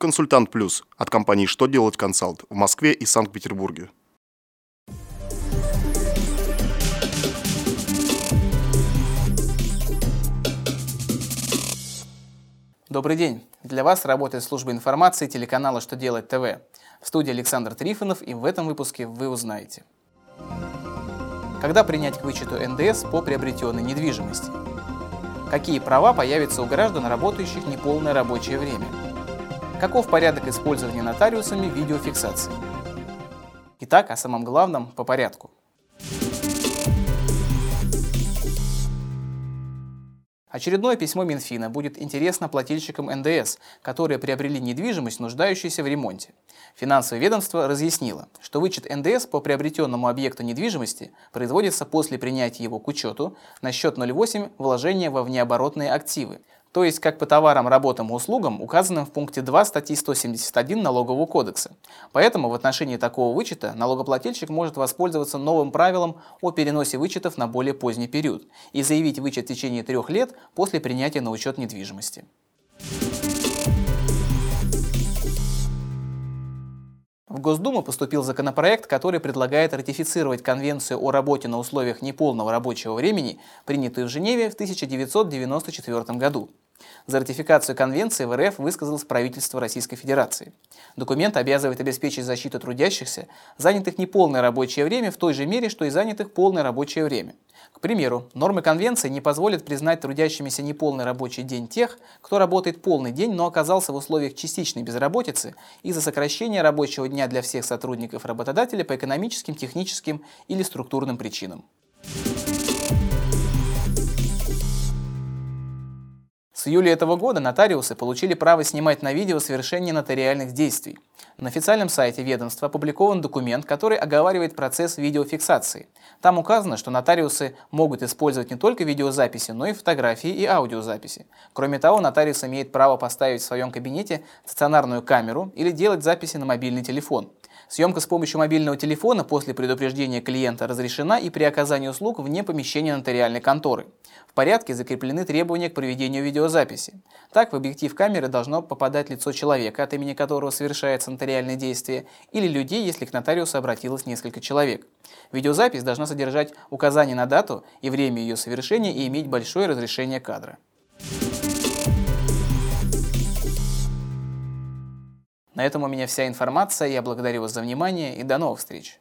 Консультант Плюс от компании «Что делать консалт» в Москве и Санкт-Петербурге. Добрый день! Для вас работает служба информации телеканала «Что делать ТВ». В студии Александр Трифонов и в этом выпуске вы узнаете. Когда принять к вычету НДС по приобретенной недвижимости? Какие права появятся у граждан, работающих неполное рабочее время? Каков порядок использования нотариусами видеофиксации? Итак, о самом главном по порядку. Очередное письмо Минфина будет интересно плательщикам НДС, которые приобрели недвижимость, нуждающуюся в ремонте. Финансовое ведомство разъяснило, что вычет НДС по приобретенному объекту недвижимости производится после принятия его к учету на счет 0,8 вложения во внеоборотные активы, то есть как по товарам, работам и услугам, указанным в пункте 2 статьи 171 Налогового кодекса. Поэтому в отношении такого вычета налогоплательщик может воспользоваться новым правилом о переносе вычетов на более поздний период и заявить вычет в течение трех лет после принятия на учет недвижимости. Госдуму поступил законопроект, который предлагает ратифицировать Конвенцию о работе на условиях неполного рабочего времени, принятую в Женеве в 1994 году. За ратификацию конвенции в РФ высказалось правительство Российской Федерации. Документ обязывает обеспечить защиту трудящихся, занятых неполное рабочее время в той же мере, что и занятых полное рабочее время. К примеру, нормы конвенции не позволят признать трудящимися неполный рабочий день тех, кто работает полный день, но оказался в условиях частичной безработицы из-за сокращения рабочего дня для всех сотрудников работодателя по экономическим, техническим или структурным причинам. С июля этого года нотариусы получили право снимать на видео совершение нотариальных действий. На официальном сайте ведомства опубликован документ, который оговаривает процесс видеофиксации. Там указано, что нотариусы могут использовать не только видеозаписи, но и фотографии и аудиозаписи. Кроме того, нотариус имеет право поставить в своем кабинете стационарную камеру или делать записи на мобильный телефон. Съемка с помощью мобильного телефона после предупреждения клиента разрешена и при оказании услуг вне помещения нотариальной конторы. В порядке закреплены требования к проведению видеозаписи. Так, в объектив камеры должно попадать лицо человека, от имени которого совершается нотариальное действие, или людей, если к нотариусу обратилось несколько человек. Видеозапись должна содержать указание на дату и время ее совершения и иметь большое разрешение кадра. На этом у меня вся информация. Я благодарю вас за внимание и до новых встреч.